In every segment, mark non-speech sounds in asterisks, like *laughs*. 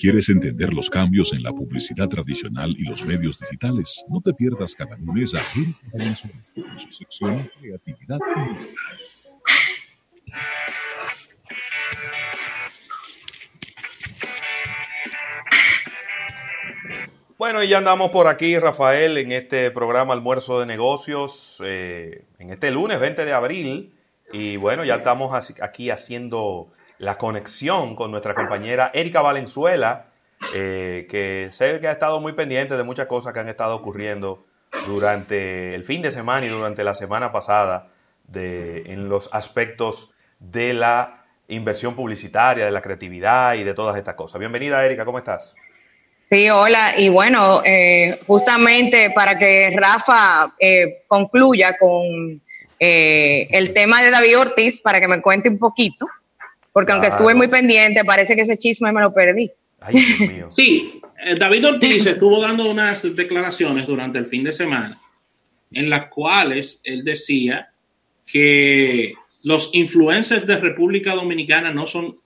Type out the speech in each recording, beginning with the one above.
¿Quieres entender los cambios en la publicidad tradicional y los medios digitales? No te pierdas cada lunes a Erika Valenzuela en su sección Creatividad Bueno, y ya andamos por aquí, Rafael, en este programa Almuerzo de Negocios, eh, en este lunes 20 de abril. Y bueno, ya estamos aquí haciendo la conexión con nuestra compañera Erika Valenzuela, eh, que sé que ha estado muy pendiente de muchas cosas que han estado ocurriendo durante el fin de semana y durante la semana pasada de, en los aspectos de la inversión publicitaria, de la creatividad y de todas estas cosas. Bienvenida, Erika, ¿cómo estás? Sí, hola. Y bueno, eh, justamente para que Rafa eh, concluya con eh, el tema de David Ortiz, para que me cuente un poquito, porque aunque estuve muy pendiente, parece que ese chisme me lo perdí. Ay, Dios *laughs* mío. Sí, David Ortiz estuvo dando unas declaraciones durante el fin de semana en las cuales él decía que los influencers de República Dominicana no son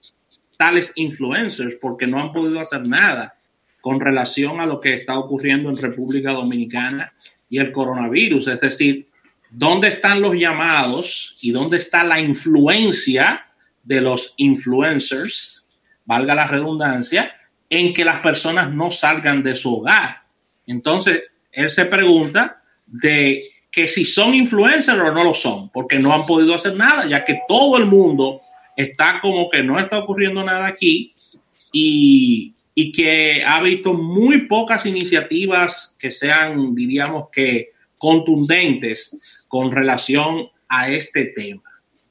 tales influencers porque no han podido hacer nada con relación a lo que está ocurriendo en República Dominicana y el coronavirus. Es decir, ¿dónde están los llamados y dónde está la influencia de los influencers, valga la redundancia, en que las personas no salgan de su hogar? Entonces, él se pregunta de que si son influencers o no lo son, porque no han podido hacer nada, ya que todo el mundo está como que no está ocurriendo nada aquí y y que ha visto muy pocas iniciativas que sean, diríamos que, contundentes con relación a este tema.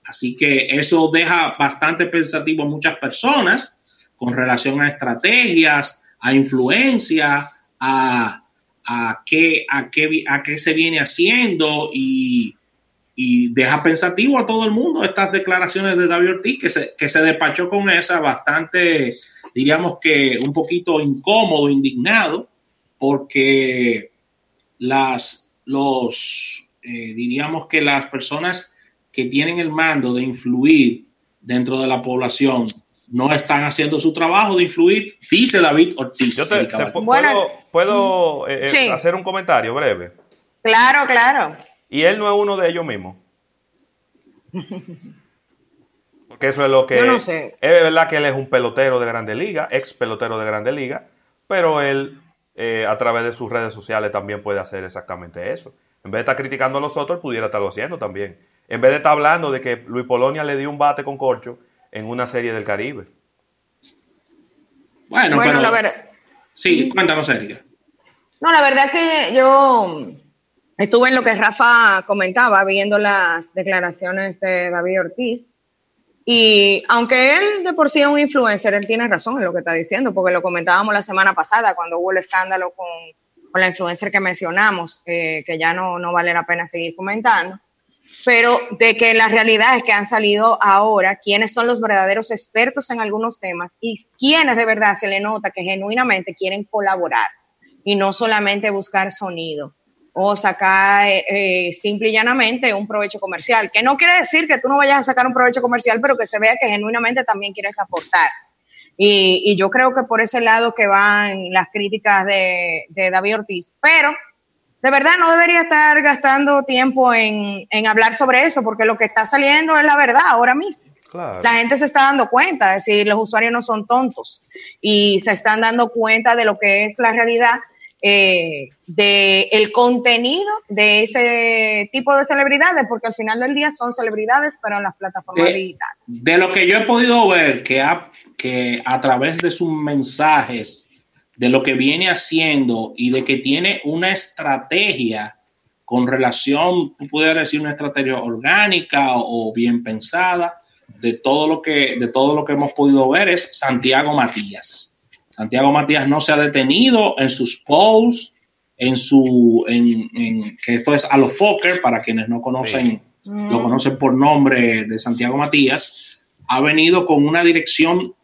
Así que eso deja bastante pensativo a muchas personas con relación a estrategias, a influencia, a, a, qué, a, qué, a qué se viene haciendo y, y, deja pensativo a todo el mundo estas declaraciones de David Ortiz, que se, que se despachó con esa bastante diríamos que un poquito incómodo, indignado, porque las, los, eh, diríamos que las personas que tienen el mando de influir dentro de la población no están haciendo su trabajo de influir, dice David Ortiz. Yo te, puedo, eh, eh, hacer un comentario breve. Claro, claro. Y él no es uno de ellos mismos. Porque eso es lo que... no sé. Es verdad que él es un pelotero de Grande Liga, ex pelotero de Grande Liga, pero él eh, a través de sus redes sociales también puede hacer exactamente eso. En vez de estar criticando a los otros, pudiera estarlo haciendo también. En vez de estar hablando de que Luis Polonia le dio un bate con corcho en una serie del Caribe. Bueno, pero... La verdad... Sí, cuéntanos, Erika. No, la verdad es que yo estuve en lo que Rafa comentaba, viendo las declaraciones de David Ortiz, y aunque él de por sí es un influencer, él tiene razón en lo que está diciendo, porque lo comentábamos la semana pasada cuando hubo el escándalo con, con la influencer que mencionamos, eh, que ya no, no vale la pena seguir comentando, pero de que la realidad es que han salido ahora quiénes son los verdaderos expertos en algunos temas y quiénes de verdad se le nota que genuinamente quieren colaborar y no solamente buscar sonido o sacar eh, simple y llanamente un provecho comercial, que no quiere decir que tú no vayas a sacar un provecho comercial, pero que se vea que genuinamente también quieres aportar. Y, yo creo que por ese lado que van las críticas de, David Ortiz, pero de verdad no debería estar gastando tiempo en, hablar sobre eso, porque lo que está saliendo es la verdad ahora mismo. La gente se está dando cuenta, es decir, los usuarios no son tontos y se están dando cuenta de lo que es la realidad eh, de el contenido de ese tipo de celebridades, porque al final del día son celebridades, pero en las plataformas digitales. De lo que yo he podido ver, que a, que a través de sus mensajes, de lo que viene haciendo y de que tiene una estrategia con relación, tú pudieras decir una estrategia orgánica o, bien pensada, de todo lo que de todo lo que hemos podido ver es Santiago Matías. Santiago Matías no se ha detenido en sus posts, en su, en, que esto es a los Fokker, para quienes no conocen, lo conocen por nombre de Santiago Matías, ha venido con una dirección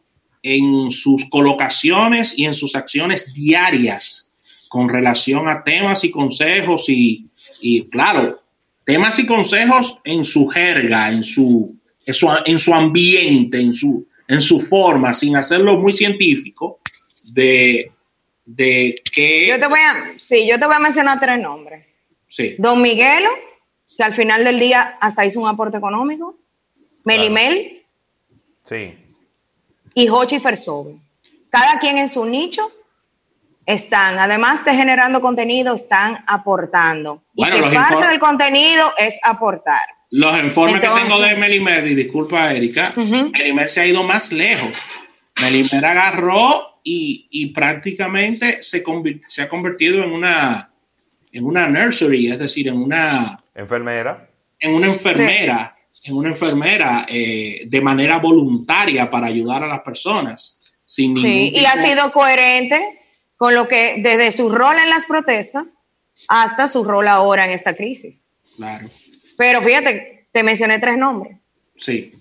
en sus colocaciones y en sus acciones diarias con relación a temas y consejos y, y claro, temas y consejos en su jerga, en su, en su, ambiente, en su, en su forma, sin hacerlo muy científico, de, de que... Yo te voy a, sí, yo te voy a mencionar tres nombres. Sí. Don Miguelo, que al final del día hasta hizo un aporte económico. Melimel Sí. Y Hochi Fersobe. Cada quien en su nicho están, además de generando contenido, están aportando. Bueno, y los que parte del contenido es aportar. Los informes que Entonces- tengo de Melimer, y disculpa Erika, Ujú. Melimer se ha ido más lejos. Melimer agarró y, y prácticamente se, convi- se ha convertido en una, en una nursery, es decir, en una, Enfermera. en una enfermera, en una enfermera eh, de manera voluntaria para ayudar a las personas. Sin ningún Sí, y ha tipo- sido coherente con lo que desde su rol en las protestas hasta su rol ahora en esta crisis. Claro, Pero fíjate, te mencioné tres nombres. sí.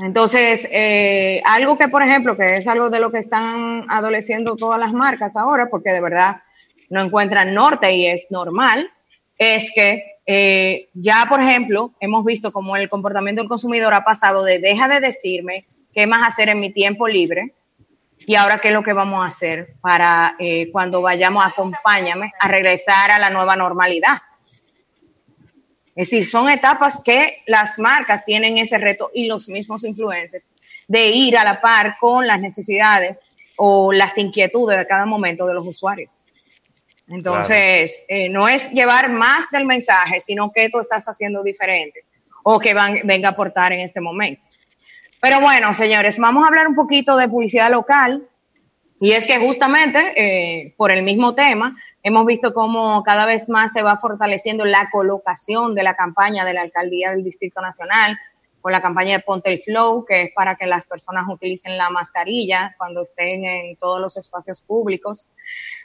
Entonces, eh, algo que, por ejemplo, que es algo de lo que están adoleciendo todas las marcas ahora, porque de verdad no encuentran norte y es normal, es que eh, ya, por ejemplo, hemos visto como el comportamiento del consumidor ha pasado de deja de decirme qué más hacer en mi tiempo libre y ahora qué es lo que vamos a hacer para eh, cuando vayamos, acompáñame a regresar a la nueva normalidad. Es decir, son etapas que las marcas tienen ese reto y los mismos influencers de ir a la par con las necesidades o las inquietudes de cada momento de los usuarios. Entonces, eh, no es llevar más del mensaje, sino que tú estás haciendo diferente o que van, venga a aportar en este momento. Pero bueno, señores, vamos a hablar un poquito de publicidad local. Y es que justamente eh, por el mismo tema, hemos visto cómo cada vez más se va fortaleciendo la colocación de la campaña de la alcaldía del Distrito Nacional con la campaña de Ponte el Flow, que es para que las personas utilicen la mascarilla cuando estén en todos los espacios públicos.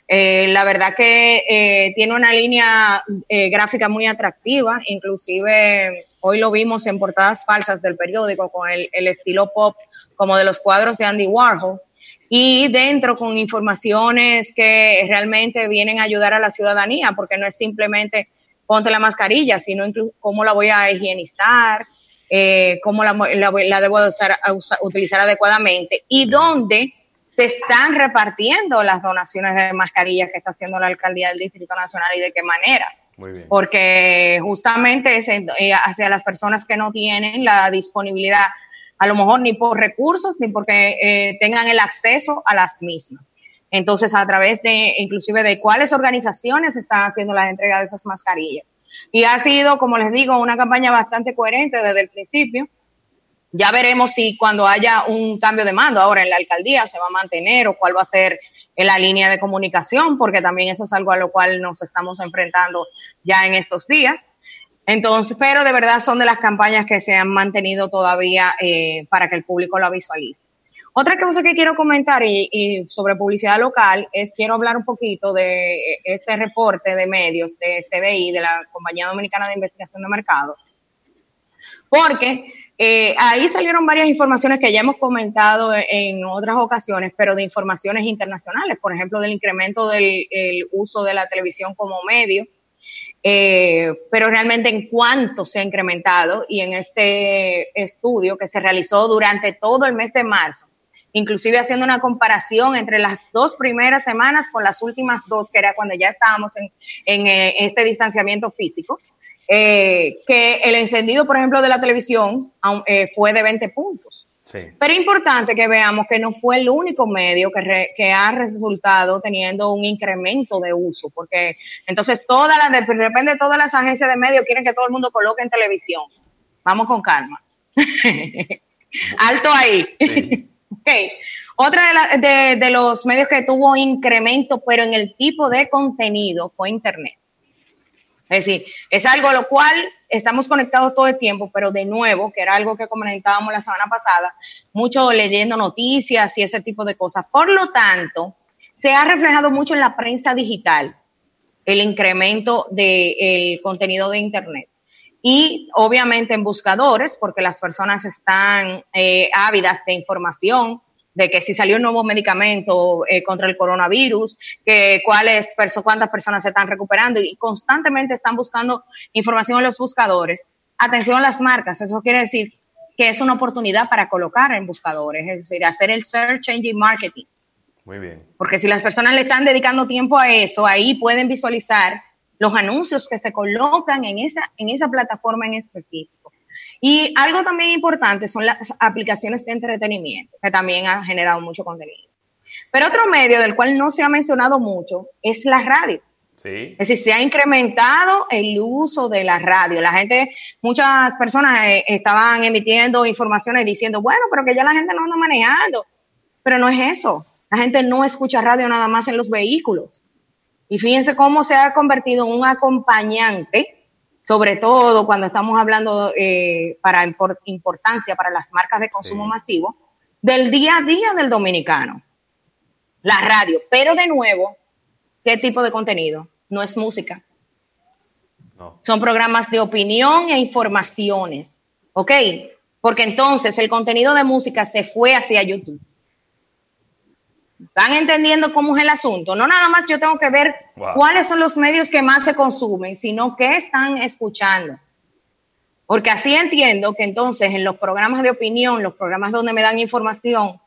Eh, la verdad que eh, tiene una línea eh, gráfica muy atractiva, inclusive hoy lo vimos en portadas falsas del periódico con el, el estilo pop como de los cuadros de Andy Warhol y dentro con informaciones que realmente vienen a ayudar a la ciudadanía, porque no es simplemente ponte la mascarilla, sino cómo la voy a higienizar, eh, cómo la, la, la debo usar, usar, utilizar adecuadamente y dónde se están repartiendo las donaciones de mascarillas que está haciendo la alcaldía del Distrito Nacional y de qué manera. Muy bien. Porque justamente es eh, hacia las personas que no tienen la disponibilidad a lo mejor ni por recursos ni porque eh, tengan el acceso a las mismas. Entonces, a través de, inclusive de cuáles organizaciones están haciendo la entrega de esas mascarillas. Y ha sido, como les digo, una campaña bastante coherente desde el principio. Ya veremos si cuando haya un cambio de mando ahora en la alcaldía se va a mantener o cuál va a ser la línea de comunicación, porque también eso es algo a lo cual nos estamos enfrentando ya en estos días. Entonces, pero de verdad son de las campañas que se han mantenido todavía eh, para que el público la visualice. Otra cosa que quiero comentar sobre publicidad local es quiero hablar un poquito de este reporte de medios de CDI, de la Compañía Dominicana de Investigación de Mercados, porque eh, ahí salieron varias informaciones que ya hemos comentado en otras ocasiones, pero de informaciones internacionales, por ejemplo, del incremento del uso de la televisión como medio, eh, pero realmente en cuánto se ha incrementado y en este estudio que se realizó durante todo el mes de marzo, inclusive haciendo una comparación entre las dos primeras semanas con las últimas dos, que era cuando ya estábamos en, en eh, este distanciamiento físico, eh, que el encendido, por ejemplo, de la televisión eh, fue de 20 puntos. Sí. Pero es importante que veamos que no fue el único medio que, re, que ha resultado teniendo un incremento de uso, porque entonces todas las, de repente todas las agencias de medios quieren que todo el mundo coloque en televisión. Vamos con calma. *laughs* Alto ahí. Sí. Otra de, de, los medios que tuvo incremento, pero en el tipo de contenido, fue Internet. Es decir, es algo a lo cual estamos conectados todo el tiempo, pero de nuevo, que era algo que comentábamos la semana pasada, mucho leyendo noticias y ese tipo de cosas. Por lo tanto, se ha reflejado mucho en la prensa digital el incremento del de contenido de Internet. Y obviamente en buscadores, porque las personas están eh, ávidas de información, de que si salió un nuevo medicamento eh, contra el coronavirus, que cuáles perso cuántas personas se están recuperando y constantemente están buscando información en los buscadores. Atención a las marcas, eso quiere decir que es una oportunidad para colocar en buscadores, es decir, hacer el search engine marketing. Muy bien. Porque si las personas le están dedicando tiempo a eso, ahí pueden visualizar los anuncios que se colocan en esa, en esa plataforma en específico. Y algo también importante son las aplicaciones de entretenimiento, que también han generado mucho contenido. Pero otro medio del cual no se ha mencionado mucho es la radio. Sí. Es decir, se ha incrementado el uso de la radio. La gente, muchas personas eh, estaban emitiendo informaciones diciendo, bueno, pero que ya la gente no anda manejando. Pero no es eso. La gente no escucha radio nada más en los vehículos. Y fíjense cómo se ha convertido en un acompañante, sobre todo cuando estamos hablando eh, para importancia para las marcas de consumo Sí. masivo, del día a día del dominicano. La radio. Pero de nuevo, ¿qué tipo de contenido? No es música. No. Son programas de opinión e informaciones. ¿Ok? Porque entonces el contenido de música se fue hacia YouTube. ¿Están entendiendo cómo es el asunto? No nada más yo tengo que ver Wow. cuáles son los medios que más se consumen, sino qué están escuchando. Porque así entiendo que entonces en los programas de opinión, los programas donde me dan información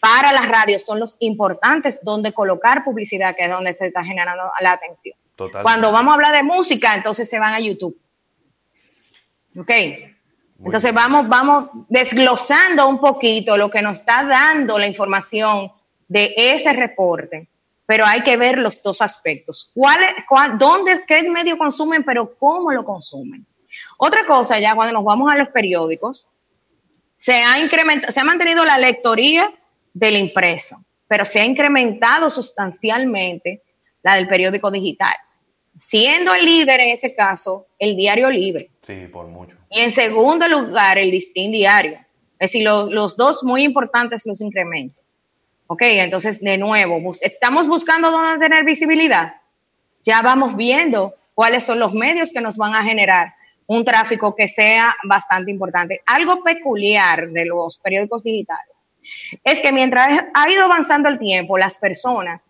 para las radios son los importantes donde colocar publicidad, que es donde se está generando la atención. Total. Cuando vamos a hablar de música, entonces se van a YouTube. ¿Ok? Entonces bien. vamos, vamos desglosando un poquito lo que nos está dando la información de ese reporte, pero hay que ver los dos aspectos. ¿Cuál, es- cuál- ¿Dónde, qué medio consumen, pero cómo lo consumen? Otra cosa, ya cuando nos vamos a los periódicos, se ha incrementado, se ha mantenido la lectoría del impreso, pero se ha incrementado sustancialmente la del periódico digital, siendo el líder en este caso el diario libre. Sí, por mucho. Y en segundo lugar, el listín diario. Es decir, los, los dos muy importantes los incrementos. Ok, entonces de nuevo, bus- estamos buscando dónde tener visibilidad. Ya vamos viendo cuáles son los medios que nos van a generar un tráfico que sea bastante importante. Algo peculiar de los periódicos digitales es que mientras ha ido avanzando el tiempo, las personas,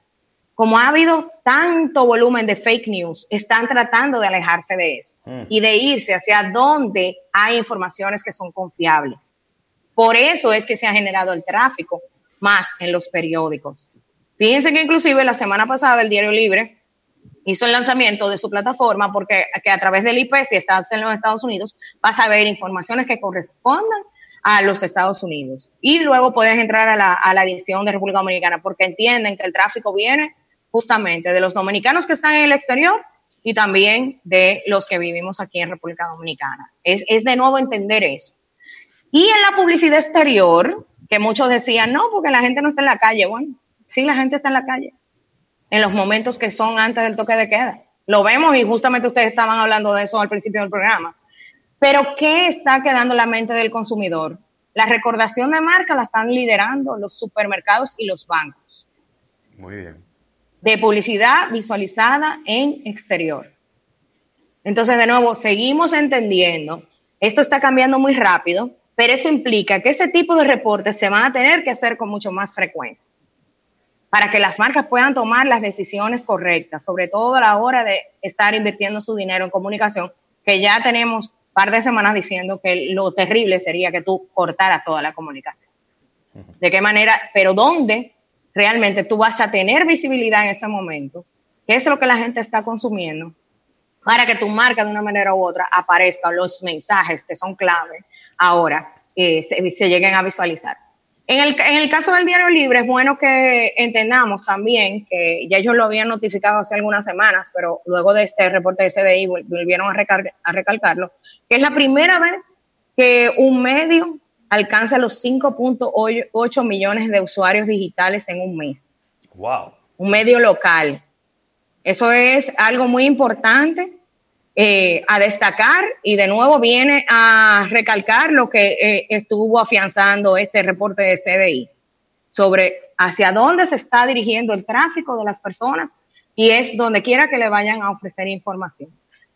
como ha habido tanto volumen de fake news, están tratando de alejarse de eso Mm. y de irse hacia donde hay informaciones que son confiables. Por eso es que se ha generado el tráfico más en los periódicos. Fíjense que inclusive la semana pasada el Diario Libre hizo el lanzamiento de su plataforma porque que a través del IP, si estás en los Estados Unidos, vas a ver informaciones que correspondan a los Estados Unidos. Y luego puedes entrar a la, a la edición de República Dominicana porque entienden que el tráfico viene justamente de los dominicanos que están en el exterior y también de los que vivimos aquí en República Dominicana. Es, es de nuevo entender eso. Y en la publicidad exterior, que muchos decían, no, porque la gente no está en la calle. Bueno, sí, la gente está en la calle. En los momentos que son antes del toque de queda. Lo vemos y justamente ustedes estaban hablando de eso al principio del programa. Pero ¿qué está quedando en la mente del consumidor? La recordación de marca la están liderando los supermercados y los bancos Muy bien. de publicidad visualizada en exterior. Entonces, de nuevo, seguimos entendiendo, esto está cambiando muy rápido, pero eso implica que ese tipo de reportes se van a tener que hacer con mucho más frecuencia para que las marcas puedan tomar las decisiones correctas, sobre todo a la hora de estar invirtiendo su dinero en comunicación, que ya tenemos un par de semanas diciendo que lo terrible sería que tú cortaras toda la comunicación. ¿De qué manera? Pero ¿dónde realmente tú vas a tener visibilidad en este momento? ¿Qué es lo que la gente está consumiendo? Para que tu marca de una manera u otra aparezca los mensajes que son clave ahora eh, se, se lleguen a visualizar. En el, en el, caso del Diario Libre, es bueno que entendamos también que ya ellos lo habían notificado hace algunas semanas, pero luego de este reporte de CDI volvieron a, recal, a recalcarlo, que es la primera vez que un medio alcanza los 5.8 millones de usuarios digitales en un mes. ¡Wow! Un medio local. Eso es algo muy importante eh, a destacar y de nuevo viene a recalcar lo que eh, estuvo afianzando este reporte de CDI sobre hacia dónde se está dirigiendo el tráfico de las personas y es donde quiera que le vayan a ofrecer información.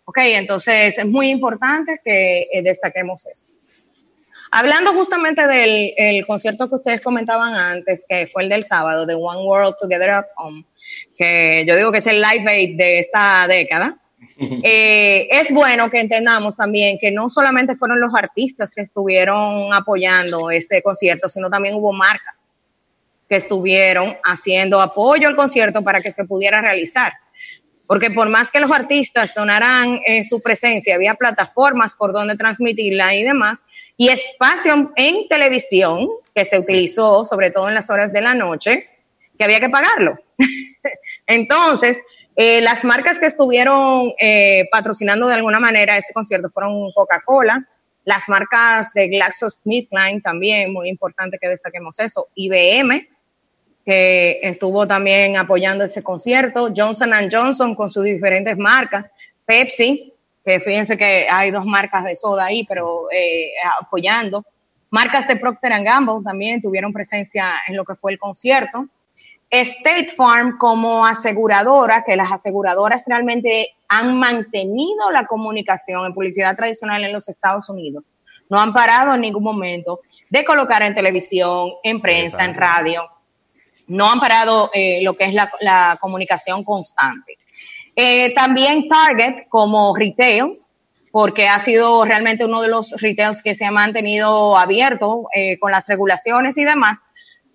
Ok, entonces es muy importante que eh, destaquemos eso. Hablando justamente del el concierto que ustedes comentaban antes, que fue el del sábado, de One World Together at Home, que yo digo que es el live aid de esta década, *laughs* eh, es bueno que entendamos también que no solamente fueron los artistas que estuvieron apoyando ese concierto, sino también hubo marcas. que estuvieron haciendo apoyo al concierto para que se pudiera realizar. Porque por más que los artistas donaran eh, su presencia, había plataformas por donde transmitirla y demás, y espacio en televisión que se utilizó sobre todo en las horas de la noche, que había que pagarlo. *laughs* Entonces, eh, las marcas que estuvieron eh, patrocinando de alguna manera ese concierto fueron Coca-Cola, las marcas de GlaxoSmithKline también, muy importante que destaquemos eso, IBM, que estuvo también apoyando ese concierto, Johnson Johnson con sus diferentes marcas, Pepsi, que fíjense que hay dos marcas de soda ahí, pero eh, apoyando. Marcas de Procter Gamble también tuvieron presencia en lo que fue el concierto. State Farm como aseguradora, que las aseguradoras realmente han mantenido la comunicación en publicidad tradicional en los Estados Unidos. No han parado en ningún momento de colocar en televisión, en prensa, en radio. No han parado eh, lo que es la, comunicación constante. Eh, también Target como retail, porque ha sido realmente uno de los retails que se ha mantenido abierto eh, con las regulaciones y demás,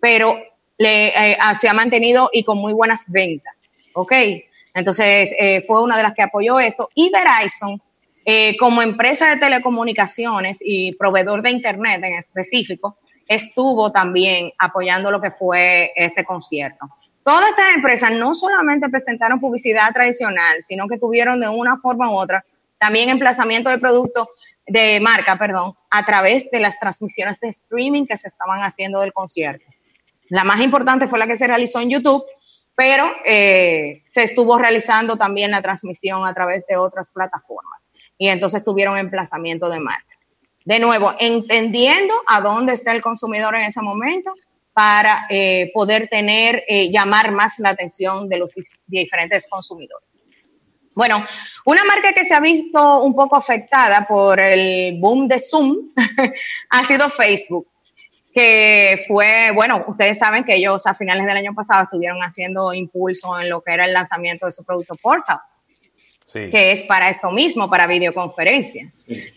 pero le, eh, ah, se ha mantenido y con muy buenas ventas. ¿Ok? Entonces, eh, fue una de las que apoyó esto. Y Verizon, eh, como empresa de telecomunicaciones y proveedor de Internet en específico, estuvo también apoyando lo que fue este concierto. Todas estas empresas no solamente presentaron publicidad tradicional, sino que tuvieron de una forma u otra también emplazamiento de productos de marca, perdón, a través de las transmisiones de streaming que se estaban haciendo del concierto. La más importante fue la que se realizó en YouTube, pero eh, se estuvo realizando también la transmisión a través de otras plataformas. Y entonces tuvieron emplazamiento de marca. De nuevo, entendiendo a dónde está el consumidor en ese momento para eh, poder tener, eh, llamar más la atención de los diferentes consumidores. Bueno, una marca que se ha visto un poco afectada por el boom de Zoom *laughs* ha sido Facebook que fue, bueno, ustedes saben que ellos a finales del año pasado estuvieron haciendo impulso en lo que era el lanzamiento de su producto Portal, que es para esto mismo, para videoconferencia.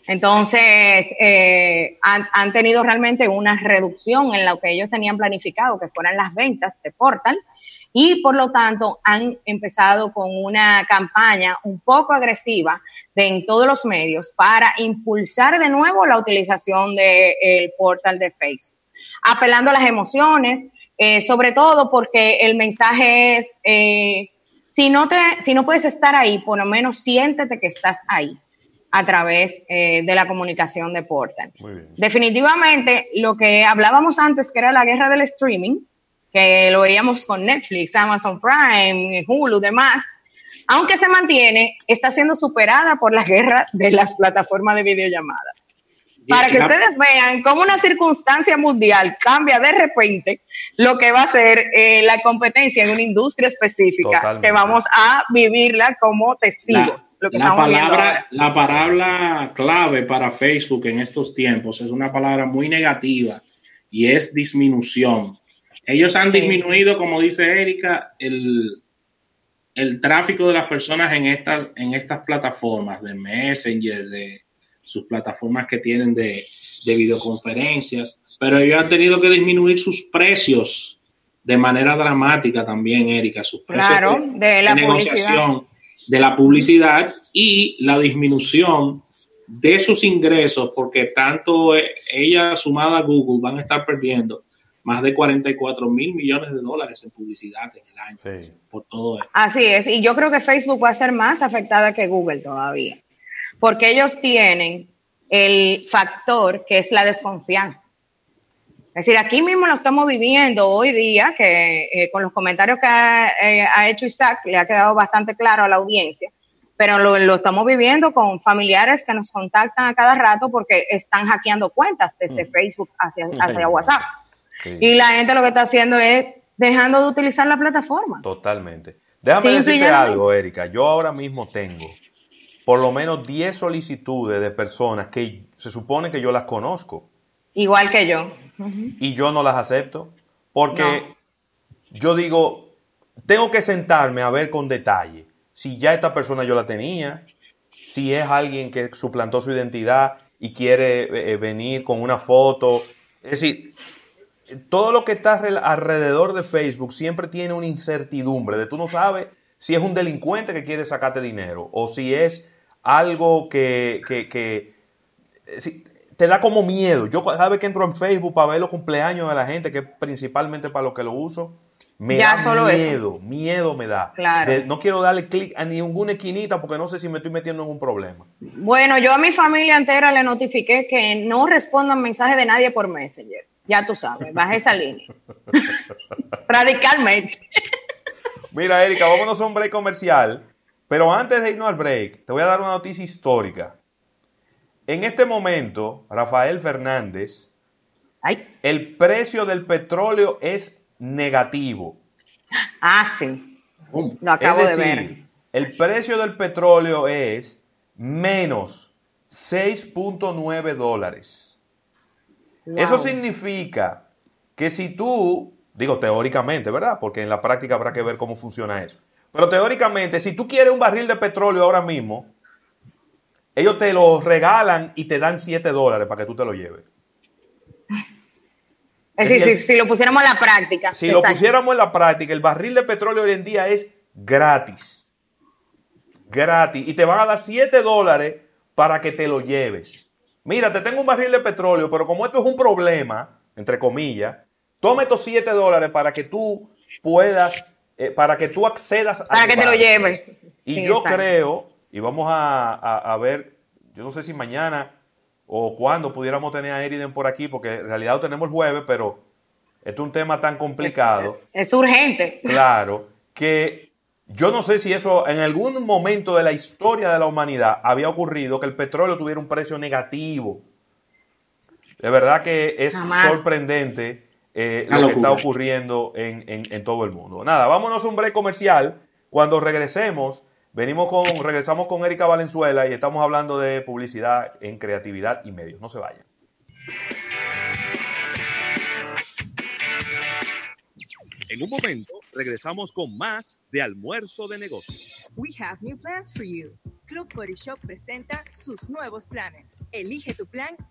Entonces, eh, han, han, tenido realmente una reducción en lo que ellos tenían planificado, que fueran las ventas de Portal, y por lo tanto han empezado con una campaña un poco agresiva de, en todos los medios para impulsar de nuevo la utilización del portal de Facebook apelando a las emociones, eh, sobre todo porque el mensaje es, eh, si, no te, si no puedes estar ahí, por lo menos siéntete que estás ahí a través eh, de la comunicación de Portal. Definitivamente, lo que hablábamos antes, que era la guerra del streaming, que lo veíamos con Netflix, Amazon Prime, Hulu, demás, aunque se mantiene, está siendo superada por la guerra de las plataformas de videollamadas para que ustedes vean cómo una circunstancia mundial cambia de repente lo que va a ser eh, la competencia en una industria específica, que vamos a vivirla como testigos. La, palabra, la palabra clave para Facebook en estos tiempos es una palabra muy negativa y es disminución. Ellos han disminuido, como dice Erika, el, el tráfico de las personas en estas, en estas plataformas de Messenger, de sus plataformas que tienen de, videoconferencias, pero ellos han tenido que disminuir sus precios de manera dramática también, Erika, sus precios de, la negociación de la publicidad y la disminución de sus ingresos, porque tanto ella sumada a Google van a estar perdiendo más de 44 mil millones de dólares en publicidad en el año por todo esto. Así es, y yo creo que Facebook va a ser más afectada que Google todavía porque ellos tienen el factor que es la desconfianza. Es decir, aquí mismo lo estamos viviendo hoy día, que eh, con los comentarios que eh, ha, hecho Isaac le ha quedado bastante claro a la audiencia, pero lo, estamos viviendo con familiares que nos contactan a cada rato porque están hackeando cuentas desde mm. Facebook hacia, hacia WhatsApp. Y la gente lo que está haciendo es dejando de utilizar la plataforma. Totalmente. Déjame decirte algo, Erika. Yo ahora mismo tengo por lo menos 10 solicitudes de personas que se supone que yo las conozco. Igual que yo. Y yo no las acepto. Porque yo digo, tengo que sentarme a ver con detalle si ya esta persona yo la tenía, si es alguien que suplantó su identidad y quiere eh, venir con una foto. Es decir, todo lo que está alrededor de Facebook siempre tiene una incertidumbre de tú no sabes si es un delincuente que quiere sacarte dinero o si es algo que, que, eh, te da como miedo. Yo cada vez que entro en Facebook para ver los cumpleaños de la gente, que es principalmente para lo que lo uso, me da miedo, miedo me da. no quiero darle clic a ninguna esquinita porque no sé si me estoy metiendo en un problema. Bueno, yo a mi familia entera le notifiqué que no respondan mensajes de nadie por Messenger. Ya tú sabes, baja esa línea. *laughs* Radicalmente. Mira, Erika, vámonos a un break comercial. Pero antes de irnos al break, te voy a dar una noticia histórica. En este momento, Rafael Fernández, el precio del petróleo es negativo. Ah, sí. Lo acabo es decir, de ver. El precio del petróleo es menos 6.9 dólares. Eso significa que si tú, digo teóricamente, ¿verdad? Porque en la práctica habrá que ver cómo funciona eso. Pero teóricamente, si tú quieres un barril de petróleo ahora mismo, ellos te lo regalan y te dan 7 dólares para que tú te lo lleves. Es decir, si, lo pusiéramos en la práctica. Si lo pusiéramos en la práctica, el barril de petróleo hoy en día es gratis. Gratis. Y te van a dar 7 dólares para que te lo lleves. Mira, te tengo un barril de petróleo, pero como esto es un problema, entre comillas, toma estos 7 dólares para que tú puedas, eh, para que tú accedas a... Para que te lo lleves. Y yo creo y vamos a, ver, yo no sé si mañana o cuándo pudiéramos tener a Eriden por aquí, porque en realidad lo tenemos el jueves, pero esto es un tema tan complicado. Es, urgente. Claro, que yo no sé si eso en algún momento de la historia de la humanidad había ocurrido que el petróleo tuviera un precio negativo. De verdad que es sorprendente eh, lo que está ocurriendo en, en todo el mundo. Nada, vámonos a un break comercial. Cuando regresemos, Venimos con, regresamos con Erika Valenzuela y estamos hablando de publicidad en creatividad y medios. No se vayan. En un momento regresamos con más de almuerzo de negocios. We have new plans for you. Club Body Shop presenta sus nuevos planes. Elige tu plan